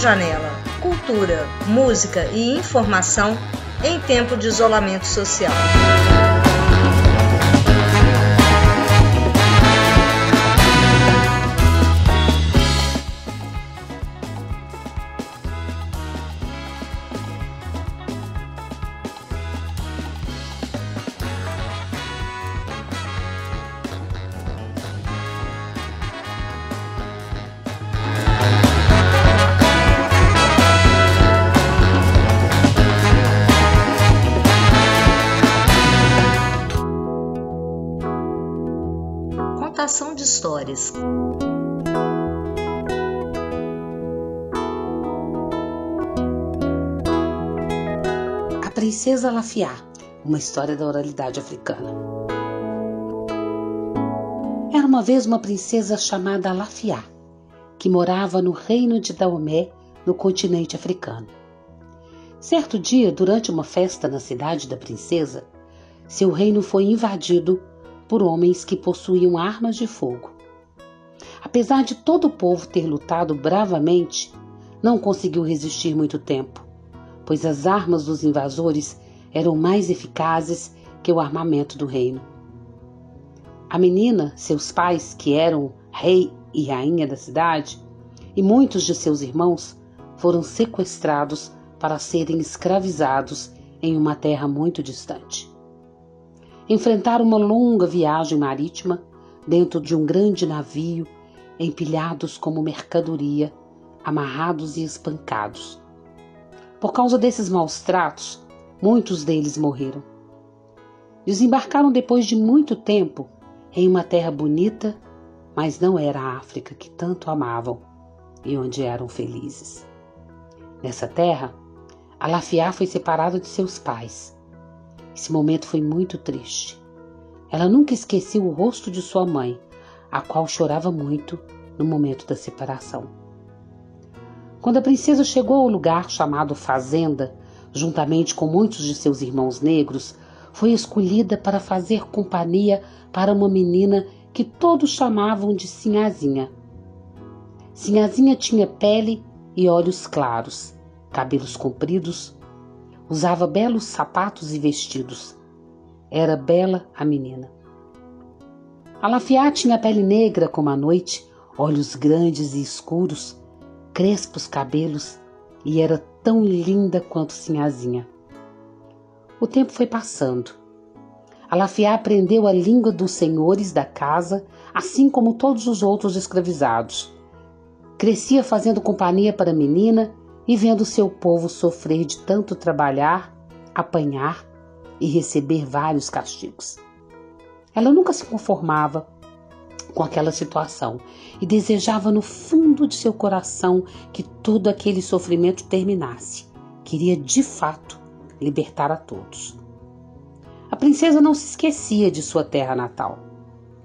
Janela. Cultura, música e informação em tempo de isolamento social. Contação de histórias. A Princesa Lafiá, uma história da oralidade africana. Era uma vez uma princesa chamada Lafiá, que morava no reino de Daomé, no continente africano. Certo dia, durante uma festa na cidade da princesa, seu reino foi invadido por homens que possuíam armas de fogo. Apesar de todo o povo ter lutado bravamente, não conseguiu resistir muito tempo, pois as armas dos invasores eram mais eficazes que o armamento do reino. A menina, seus pais, que eram rei e rainha da cidade, e muitos de seus irmãos foram sequestrados para serem escravizados em uma terra muito distante enfrentar uma longa viagem marítima dentro de um grande navio, empilhados como mercadoria, amarrados e espancados. Por causa desses maus tratos, muitos deles morreram. Desembarcaram depois de muito tempo em uma terra bonita, mas não era a África que tanto amavam e onde eram felizes. Nessa terra, Alafiá foi separada de seus pais esse momento foi muito triste. Ela nunca esqueceu o rosto de sua mãe, a qual chorava muito no momento da separação. Quando a princesa chegou ao lugar chamado Fazenda, juntamente com muitos de seus irmãos negros, foi escolhida para fazer companhia para uma menina que todos chamavam de Sinhazinha. Sinhazinha tinha pele e olhos claros, cabelos compridos, Usava belos sapatos e vestidos. Era bela a menina. Alafiá tinha pele negra como a noite, olhos grandes e escuros, crespos cabelos e era tão linda quanto Sinhazinha. O tempo foi passando. Alafiá aprendeu a língua dos senhores da casa, assim como todos os outros escravizados. Crescia fazendo companhia para a menina e vendo seu povo sofrer de tanto trabalhar, apanhar e receber vários castigos. Ela nunca se conformava com aquela situação e desejava no fundo de seu coração que todo aquele sofrimento terminasse. Queria de fato libertar a todos. A princesa não se esquecia de sua terra natal.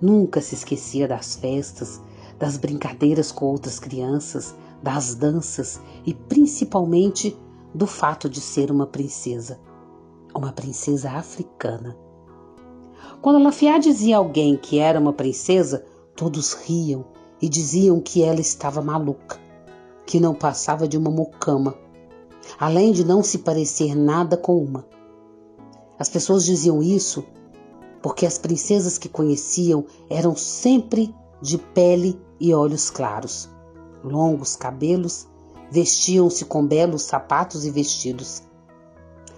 Nunca se esquecia das festas, das brincadeiras com outras crianças, das danças e principalmente do fato de ser uma princesa, uma princesa africana. Quando Lafiá dizia a alguém que era uma princesa, todos riam e diziam que ela estava maluca, que não passava de uma mucama, além de não se parecer nada com uma. As pessoas diziam isso porque as princesas que conheciam eram sempre de pele e olhos claros longos cabelos, vestiam-se com belos sapatos e vestidos.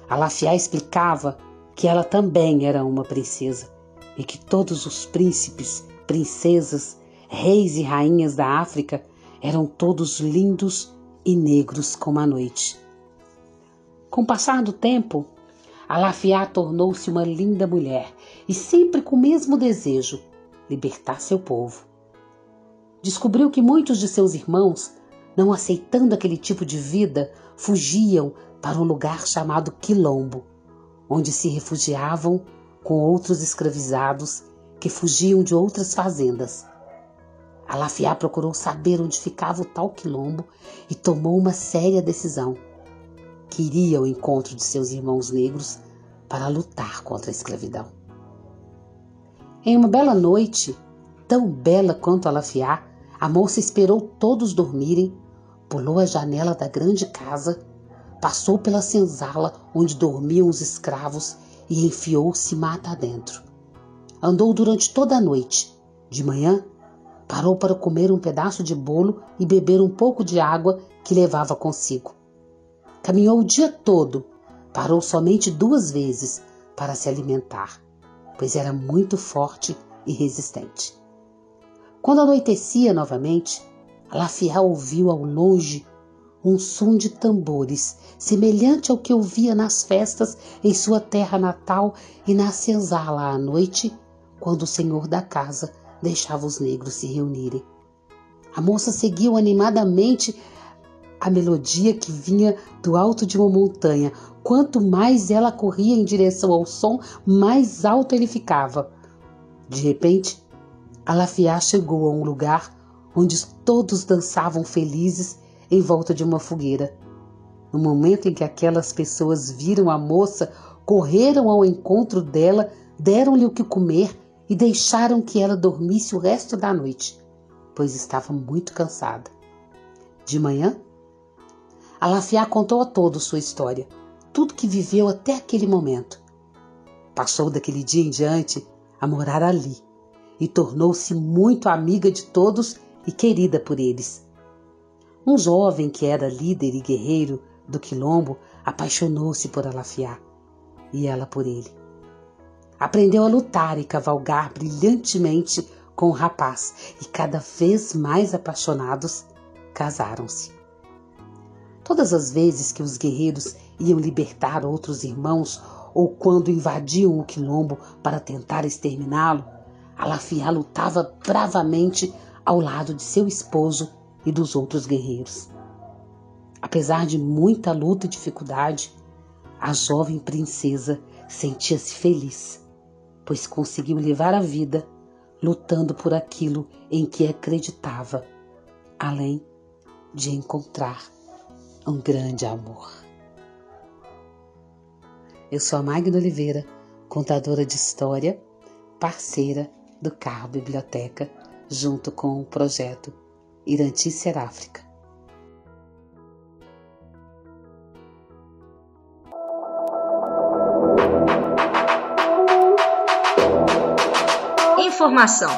Alafiá explicava que ela também era uma princesa e que todos os príncipes, princesas, reis e rainhas da África eram todos lindos e negros como a noite. Com o passar do tempo, Alafiá tornou-se uma linda mulher e sempre com o mesmo desejo libertar seu povo descobriu que muitos de seus irmãos, não aceitando aquele tipo de vida, fugiam para um lugar chamado Quilombo, onde se refugiavam com outros escravizados que fugiam de outras fazendas. Alafiá procurou saber onde ficava o tal quilombo e tomou uma séria decisão. Queria o encontro de seus irmãos negros para lutar contra a escravidão. Em uma bela noite, tão bela quanto Alafiá, a moça esperou todos dormirem, pulou a janela da grande casa, passou pela senzala onde dormiam os escravos e enfiou-se mata adentro. Andou durante toda a noite. De manhã, parou para comer um pedaço de bolo e beber um pouco de água que levava consigo. Caminhou o dia todo, parou somente duas vezes para se alimentar, pois era muito forte e resistente. Quando anoitecia novamente, Lafiá ouviu ao longe um som de tambores, semelhante ao que ouvia nas festas em sua terra natal e na senzala à noite, quando o senhor da casa deixava os negros se reunirem. A moça seguiu animadamente a melodia que vinha do alto de uma montanha. Quanto mais ela corria em direção ao som, mais alto ele ficava. De repente, Alafiá chegou a um lugar onde todos dançavam felizes em volta de uma fogueira. No momento em que aquelas pessoas viram a moça, correram ao encontro dela, deram-lhe o que comer e deixaram que ela dormisse o resto da noite, pois estava muito cansada. De manhã, Alafiá contou a todos sua história, tudo que viveu até aquele momento. Passou daquele dia em diante a morar ali e tornou-se muito amiga de todos e querida por eles. Um jovem que era líder e guerreiro do quilombo apaixonou-se por Alafiá e ela por ele. Aprendeu a lutar e cavalgar brilhantemente com o rapaz e cada vez mais apaixonados casaram-se. Todas as vezes que os guerreiros iam libertar outros irmãos ou quando invadiam o quilombo para tentar exterminá-lo, Alafiá lutava bravamente ao lado de seu esposo e dos outros guerreiros. Apesar de muita luta e dificuldade, a jovem princesa sentia-se feliz pois conseguiu levar a vida lutando por aquilo em que acreditava, além de encontrar um grande amor. Eu sou a Magna Oliveira, contadora de história, parceira do Carro Biblioteca, junto com o projeto Iranti Seráfrica. informação.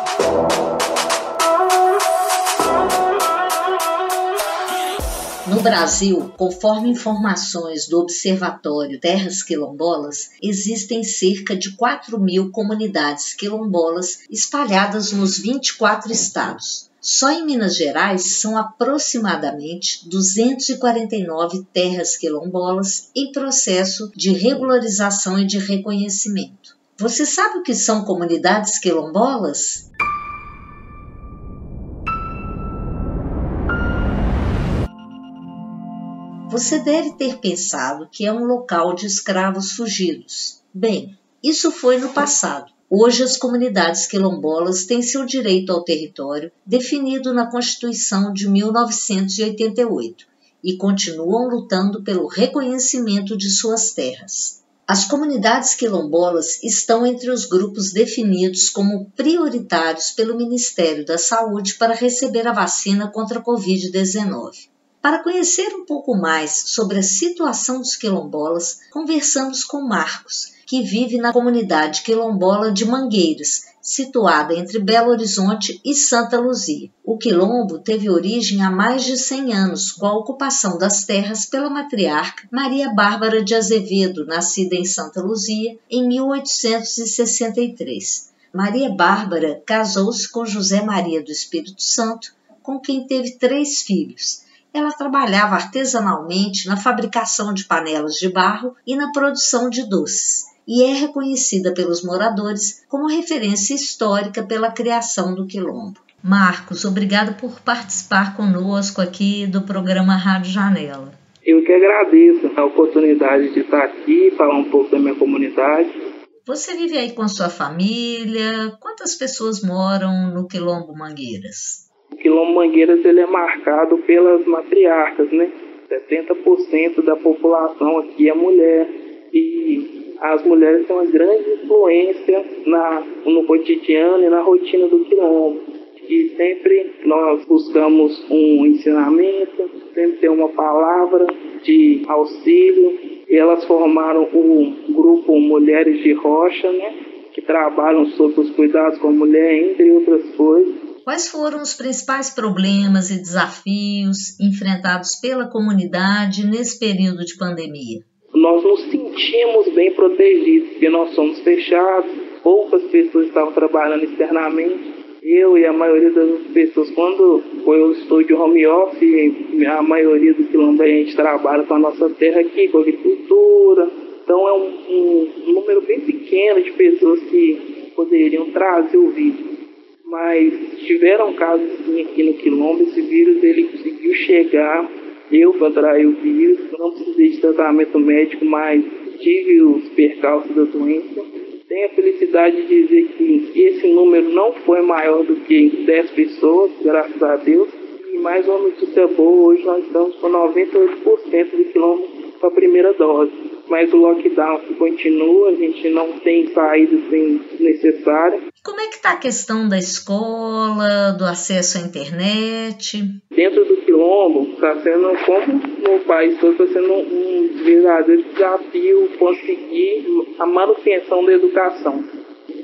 No Brasil, conforme informações do Observatório Terras Quilombolas, existem cerca de 4 mil comunidades quilombolas espalhadas nos 24 estados. Só em Minas Gerais são aproximadamente 249 terras quilombolas em processo de regularização e de reconhecimento. Você sabe o que são comunidades quilombolas? Você deve ter pensado que é um local de escravos fugidos. Bem, isso foi no passado. Hoje, as comunidades quilombolas têm seu direito ao território definido na Constituição de 1988 e continuam lutando pelo reconhecimento de suas terras. As comunidades quilombolas estão entre os grupos definidos como prioritários pelo Ministério da Saúde para receber a vacina contra a Covid-19. Para conhecer um pouco mais sobre a situação dos quilombolas, conversamos com Marcos, que vive na comunidade quilombola de Mangueiras, situada entre Belo Horizonte e Santa Luzia. O quilombo teve origem há mais de 100 anos, com a ocupação das terras pela matriarca Maria Bárbara de Azevedo, nascida em Santa Luzia em 1863. Maria Bárbara casou-se com José Maria do Espírito Santo, com quem teve três filhos. Ela trabalhava artesanalmente na fabricação de panelas de barro e na produção de doces e é reconhecida pelos moradores como referência histórica pela criação do quilombo. Marcos, obrigado por participar conosco aqui do programa Rádio Janela. Eu que agradeço a oportunidade de estar aqui, falar um pouco da minha comunidade. Você vive aí com sua família? Quantas pessoas moram no Quilombo Mangueiras? Quilombo Mangueiras ele é marcado pelas matriarcas, né? 70% da população aqui é mulher. E as mulheres têm uma grande influência na, no cotidiano e na rotina do quilombo. e sempre nós buscamos um ensinamento, sempre ter uma palavra de auxílio. E elas formaram o grupo Mulheres de Rocha, né, que trabalham sobre os cuidados com a mulher, entre outras coisas. Quais foram os principais problemas e desafios enfrentados pela comunidade nesse período de pandemia? Nós nos sentimos bem protegidos, porque nós somos fechados, poucas pessoas estavam trabalhando externamente eu e a maioria das pessoas, quando eu estou de home office, a maioria do quilombo a gente trabalha com a nossa terra aqui, com agricultura. Então é um, um número bem pequeno de pessoas que poderiam trazer o vírus. Mas tiveram casos sim aqui no quilombo, esse vírus ele conseguiu chegar, eu contraí o vírus, não precisei de tratamento médico, mas tive os percalços da doença tenho a felicidade de dizer que esse número não foi maior do que 10 pessoas, graças a Deus. E mais uma notícia boa, hoje nós estamos com 98% de quilômetros para a primeira dose. Mas o lockdown continua, a gente não tem saída sem necessária. Como é que está a questão da escola, do acesso à internet? Dentro do quilombo, está sendo, como no país todo, está sendo um verdadeiro desafio conseguir a manutenção da educação.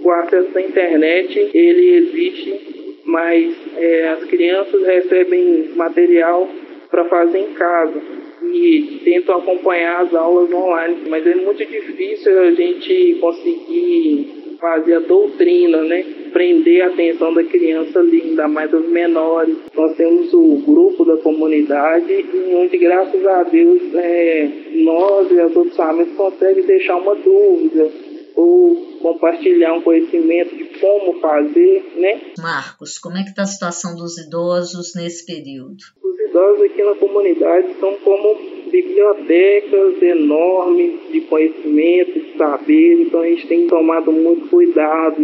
O acesso à internet, ele existe, mas é, as crianças recebem material para fazer em casa e tentam acompanhar as aulas online, mas é muito difícil a gente conseguir fazer a doutrina, né? Prender a atenção da criança ali, ainda mais dos menores. Nós temos o grupo da comunidade, onde, graças a Deus, é, nós e as outras famílias conseguem deixar uma dúvida ou compartilhar um conhecimento de como fazer, né? Marcos, como é que está a situação dos idosos nesse período? Os idosos aqui na comunidade são como bibliotecas enormes de conhecimento, de saber, então a gente tem tomado muito cuidado.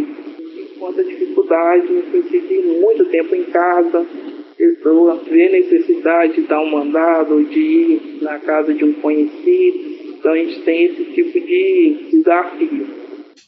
Enquanto a dificuldade no sentido de muito tempo em casa, pessoa vê necessidade de dar um mandado, de ir na casa de um conhecido, então a gente tem esse tipo de desafio.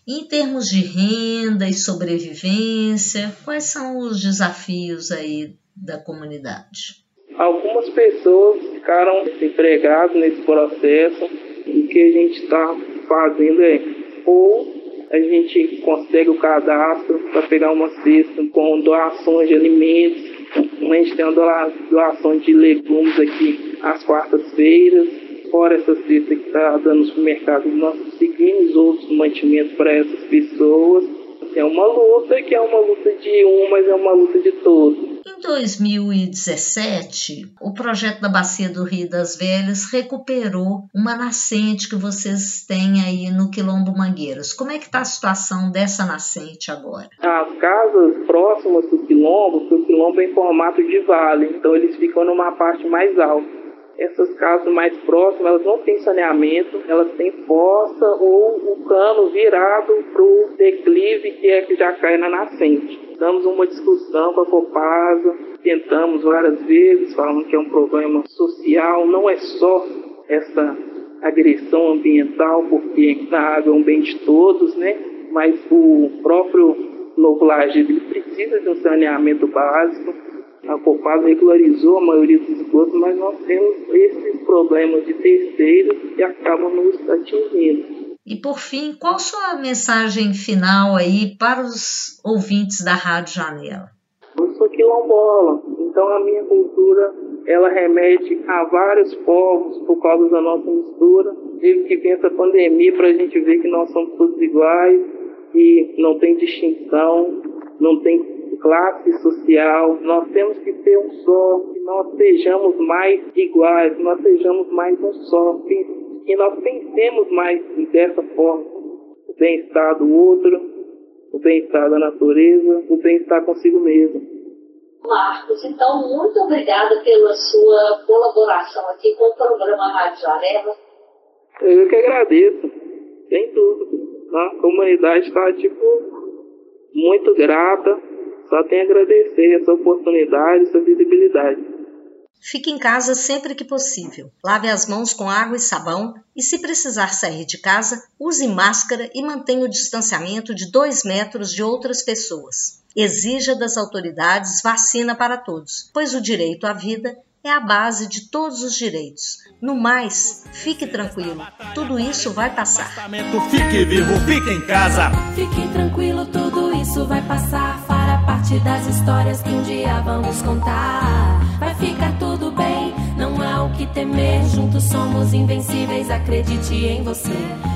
Em termos de renda e sobrevivência, quais são os desafios aí da comunidade? Algumas pessoas ficaram desempregadas nesse processo. O que a gente está fazendo é ou a gente consegue o cadastro para pegar uma cesta com doações de alimentos. A gente tem uma doação de legumes aqui às quartas-feiras. Fora essa cesta que está dando no supermercado, nós conseguimos outros mantimentos para essas pessoas. É uma luta que é uma luta de um, mas é uma luta de todos. Em 2017, o projeto da Bacia do Rio das Velhas recuperou uma nascente que vocês têm aí no Quilombo Mangueiras. Como é que está a situação dessa nascente agora? As casas próximas do quilombo, porque o quilombo é em formato de vale, então eles ficam numa parte mais alta essas casas mais próximas, elas não têm saneamento, elas têm fossa ou o cano virado para o declive que é que já cai na nascente. Damos uma discussão com a Copasa, tentamos várias vezes, falando que é um problema social, não é só essa agressão ambiental, porque a água é um bem de todos, né? Mas o próprio Novo Laje, precisa de um saneamento básico, a Copasa regularizou a maioria dos esgotos, mas problemas de terceiros que acabam nos atingindo. E por fim, qual sua mensagem final aí para os ouvintes da Rádio Janela? Eu sou quilombola, então a minha cultura ela remete a vários povos por causa da nossa mistura. Teve que vir essa pandemia para a gente ver que nós somos todos iguais, que não tem distinção, não tem classe social, nós temos que ter um só, que nós sejamos mais iguais, que nós sejamos mais um só, que, que nós pensemos mais dessa forma. O bem-estar do outro, o bem-estar da natureza, o bem-estar consigo mesmo. Marcos, então muito obrigada pela sua colaboração aqui com o programa Rádio Janela. Eu que agradeço, tem tudo. A comunidade está, tipo, muito grata só tenho a agradecer essa oportunidade, essa visibilidade. Fique em casa sempre que possível. Lave as mãos com água e sabão e, se precisar sair de casa, use máscara e mantenha o distanciamento de 2 metros de outras pessoas. Exija das autoridades vacina para todos, pois o direito à vida é a base de todos os direitos. No mais, fique tranquilo, tudo isso vai passar. Fique vivo, fique em casa. Fique tranquilo, tudo isso vai passar. Parte das histórias que um dia vamos contar. Vai ficar tudo bem, não há o que temer. Juntos somos invencíveis, acredite em você.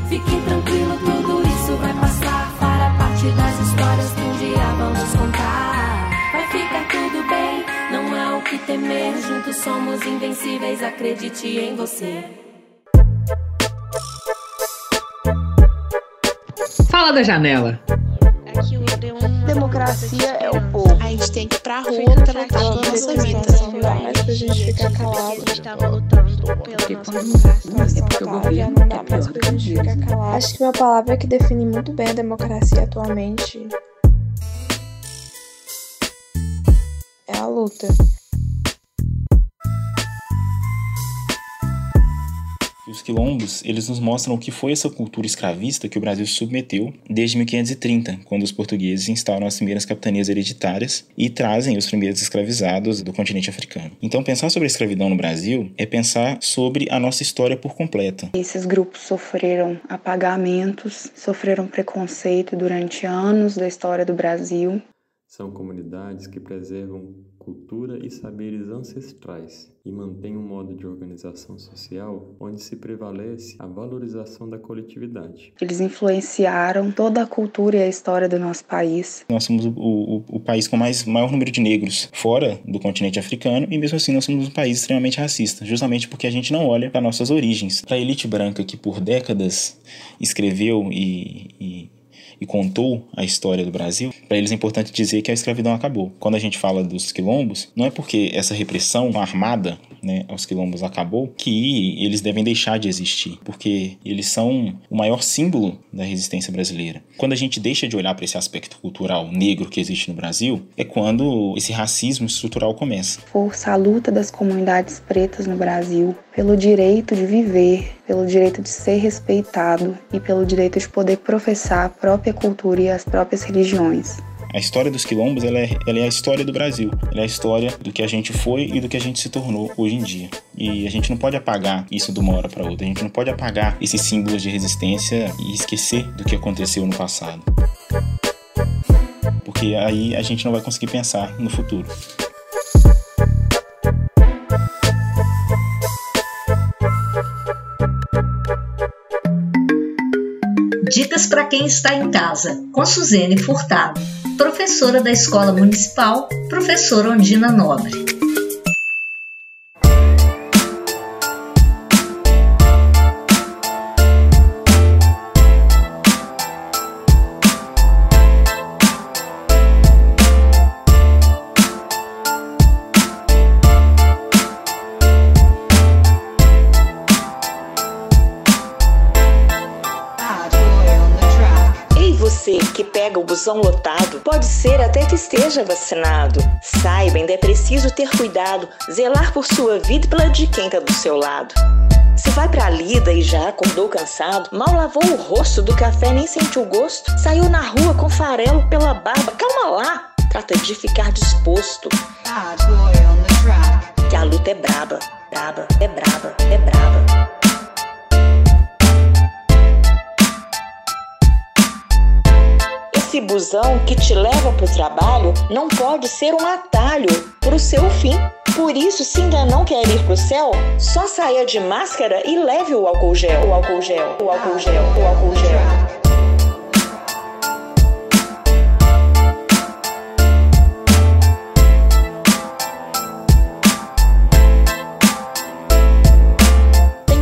Fique tranquilo, tudo isso vai passar. Fará parte das histórias que um dia vamos contar. Vai ficar tudo bem, não há o que temer. Juntos somos invencíveis, acredite em você. Fala da janela. Democracia é o povo. A gente tem que ir pra rua pra lutar pela nossa vida. Pra gente ficar calado. A gente tava lutando pela nossa democracia. É porque o governo não dá mais pra gente ficar calado. Acho que uma palavra que define muito bem a democracia atualmente é a luta. Os quilombos, eles nos mostram o que foi essa cultura escravista que o Brasil se submeteu desde 1530, quando os portugueses instauram as primeiras capitanias hereditárias e trazem os primeiros escravizados do continente africano. Então, pensar sobre a escravidão no Brasil é pensar sobre a nossa história por completa. Esses grupos sofreram apagamentos, sofreram preconceito durante anos da história do Brasil. São comunidades que preservam cultura e saberes ancestrais e mantêm um modo de organização social onde se prevalece a valorização da coletividade. Eles influenciaram toda a cultura e a história do nosso país. Nós somos o, o, o país com mais maior número de negros fora do continente africano e mesmo assim nós somos um país extremamente racista, justamente porque a gente não olha para nossas origens. Para a elite branca que por décadas escreveu e, e contou a história do Brasil, para eles é importante dizer que a escravidão acabou. Quando a gente fala dos quilombos, não é porque essa repressão armada né, aos quilombos acabou que eles devem deixar de existir, porque eles são o maior símbolo da resistência brasileira. Quando a gente deixa de olhar para esse aspecto cultural negro que existe no Brasil, é quando esse racismo estrutural começa. Força a luta das comunidades pretas no Brasil pelo direito de viver, pelo direito de ser respeitado e pelo direito de poder professar a própria cultura e as próprias religiões. A história dos quilombos ela é, ela é a história do Brasil, ela é a história do que a gente foi e do que a gente se tornou hoje em dia. E a gente não pode apagar isso de uma hora para outra, a gente não pode apagar esses símbolos de resistência e esquecer do que aconteceu no passado. Porque aí a gente não vai conseguir pensar no futuro. Dicas para quem está em casa, com Suzene Furtado, professora da Escola Municipal, professora Ondina Nobre. Pode ser até que esteja vacinado. Saiba, ainda é preciso ter cuidado, zelar por sua vida e pela de quem tá do seu lado. Se vai pra lida e já acordou cansado, mal lavou o rosto do café, nem sentiu gosto, saiu na rua com farelo pela barba, calma lá, trata de ficar disposto. Que a luta é braba, braba, é braba, é braba. Esse busão que te leva para o trabalho não pode ser um atalho para o seu fim. Por isso, se ainda não quer ir para o céu, só saia de máscara e leve o álcool gel, o álcool gel, o álcool gel, o álcool gel.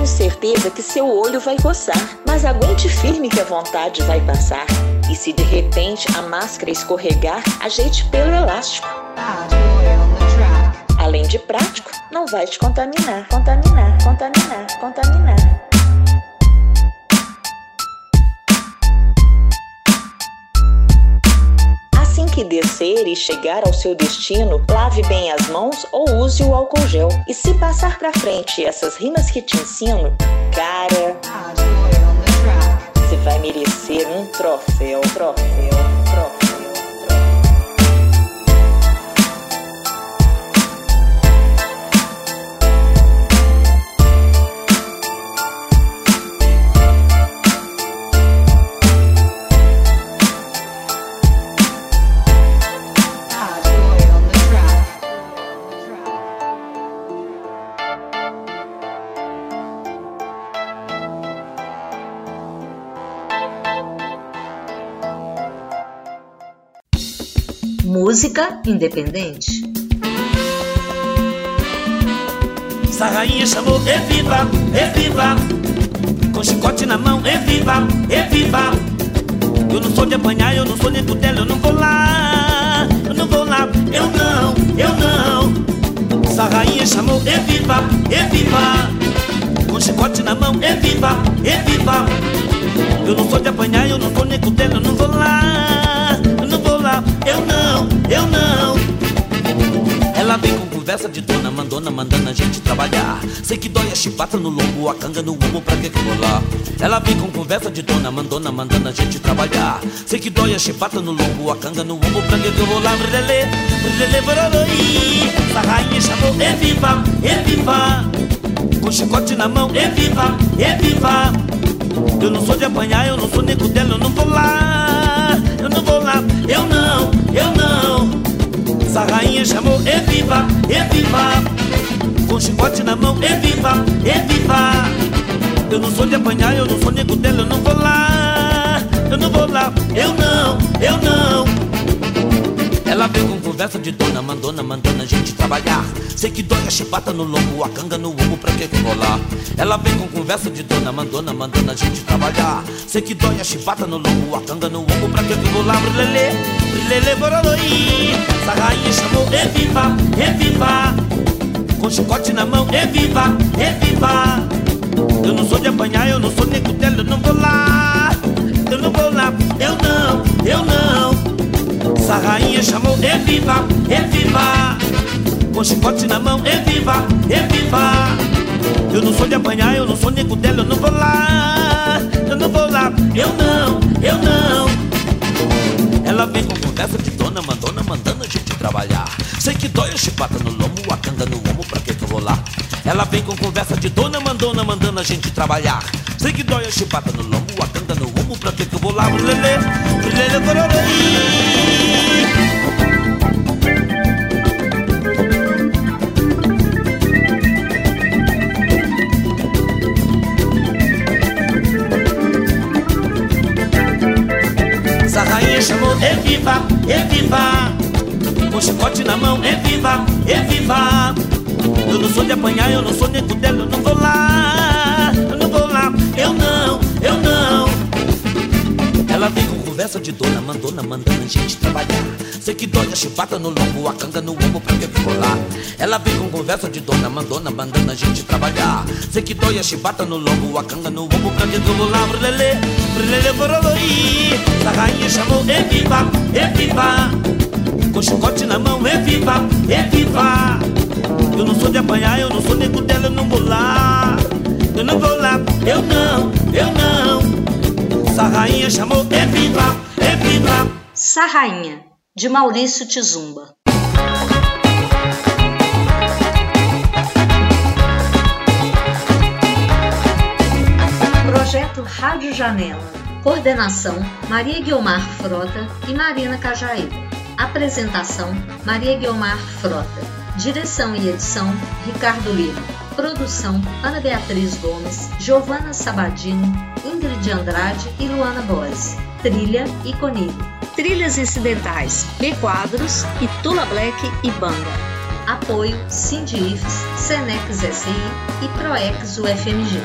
certeza que seu olho vai coçar, mas aguente firme que a vontade vai passar. E se de repente a máscara escorregar, ajeite pelo elástico. Além de prático, não vai te contaminar, contaminar, contaminar, contaminar. Assim que descer e chegar ao seu destino, lave bem as mãos ou use o álcool gel. E se passar pra frente essas rimas que te ensino, cara você vai merecer um troféu, troféu. Música independente. Essa rainha chamou E viva, E viva Com chicote na mão, E viva, E viva Eu não sou de apanhar, eu não sou nem dela, eu não vou lá Eu não vou lá, eu não, eu não. Essa rainha chamou E viva, E viva Com chicote na mão, E viva, E viva Eu não sou de apanhar, eu não sou nem dela, eu não vou lá Eu não vou lá, eu não, conversa de dona mandona, mandando a gente trabalhar. Sei que dói a chibata no lombo, a canga no ombro, pra que lá? Ela vem com conversa de dona mandona, mandando a gente trabalhar. Sei que dói a chibata no lombo, a canga no ombro, pra que lá? Brilele, brilele, bororoi. Essa rainha chamou, é viva, é viva. Com chicote na mão, é viva, é viva. Eu não sou de apanhar, eu não sou nego dela, eu não vou lá. Eu não vou lá, eu não, eu não. Essa rainha chamou, é viva, é viva Com chicote na mão, é viva, é viva Eu não sou de apanhar, eu não sou nego dela, eu não vou lá Eu não vou lá, eu não, eu não ela veio com conversa de dona, mandona, mandando a gente trabalhar. Sei que dói a chibata no lombo, a canga no ombro, pra que lá? Ela vem com conversa de dona, mandona, mandando a gente trabalhar. Sei que dói a chibata no lombo, a canga no ombro, pra que que vou brilele, bororoi. Essa rainha chamou, é viva, é viva. Com chicote na mão, é viva, é viva. Eu não sou de apanhar, eu não sou nego dela, eu não vou lá. Eu não vou lá, eu não, eu não. Essa rainha chamou, é viva, é viva Com chicote na mão, é viva, é viva Eu não sou de apanhar, eu não sou nego dela, eu não vou lá Eu não vou lá, eu não, trabalhar Sei que dói a chibata no lombo, a canga no ombro, pra que que eu vou lá? Ela vem com conversa de dona, mandona, mandando a gente trabalhar Sei que dói a chibata no lombo, a canga no ombro, pra que que eu vou lá? Bororoi Essa rainha chamou, é viva, é viva Com chicote na mão, é viva, é viva. Eu não sou de apanhar, eu não sou nego dela, eu não vou lá Eu não vou lá, eu não, eu não. Ela vem com conversa de dona, mandona, mandando a gente trabalhar. Sei que dói a chibata no lombo, a canga no ombro, pra que lá? Ela vem com conversa de dona, mandona, mandando a gente trabalhar. Sei que dói a chibata no lombo, a canga no ombro, pra que lá? Brilele, brilele, bororoi Essa rainha chamou, é viva, é viva Com chicote na mão, é viva, é viva Eu não sou de apanhar, eu não sou nego dela, eu não vou lá Eu não vou lá, eu não, eu não Essa rainha chamou, é viva, é viva Sarrainha, de Maurício Tizumba. Projeto Rádio Janela. Coordenação: Maria Guiomar Frota e Marina Cajaíba. Apresentação: Maria Guiomar Frota. Direção e edição: Ricardo Lima. Produção: Ana Beatriz Gomes, Giovana Sabadini, Ingrid Andrade e Luana Boes. Trilha e Conilho. Trilhas incidentais: B Quadros e Tula Black e Banda. Apoio: Sindifes, Senex SI e Proex UFMG.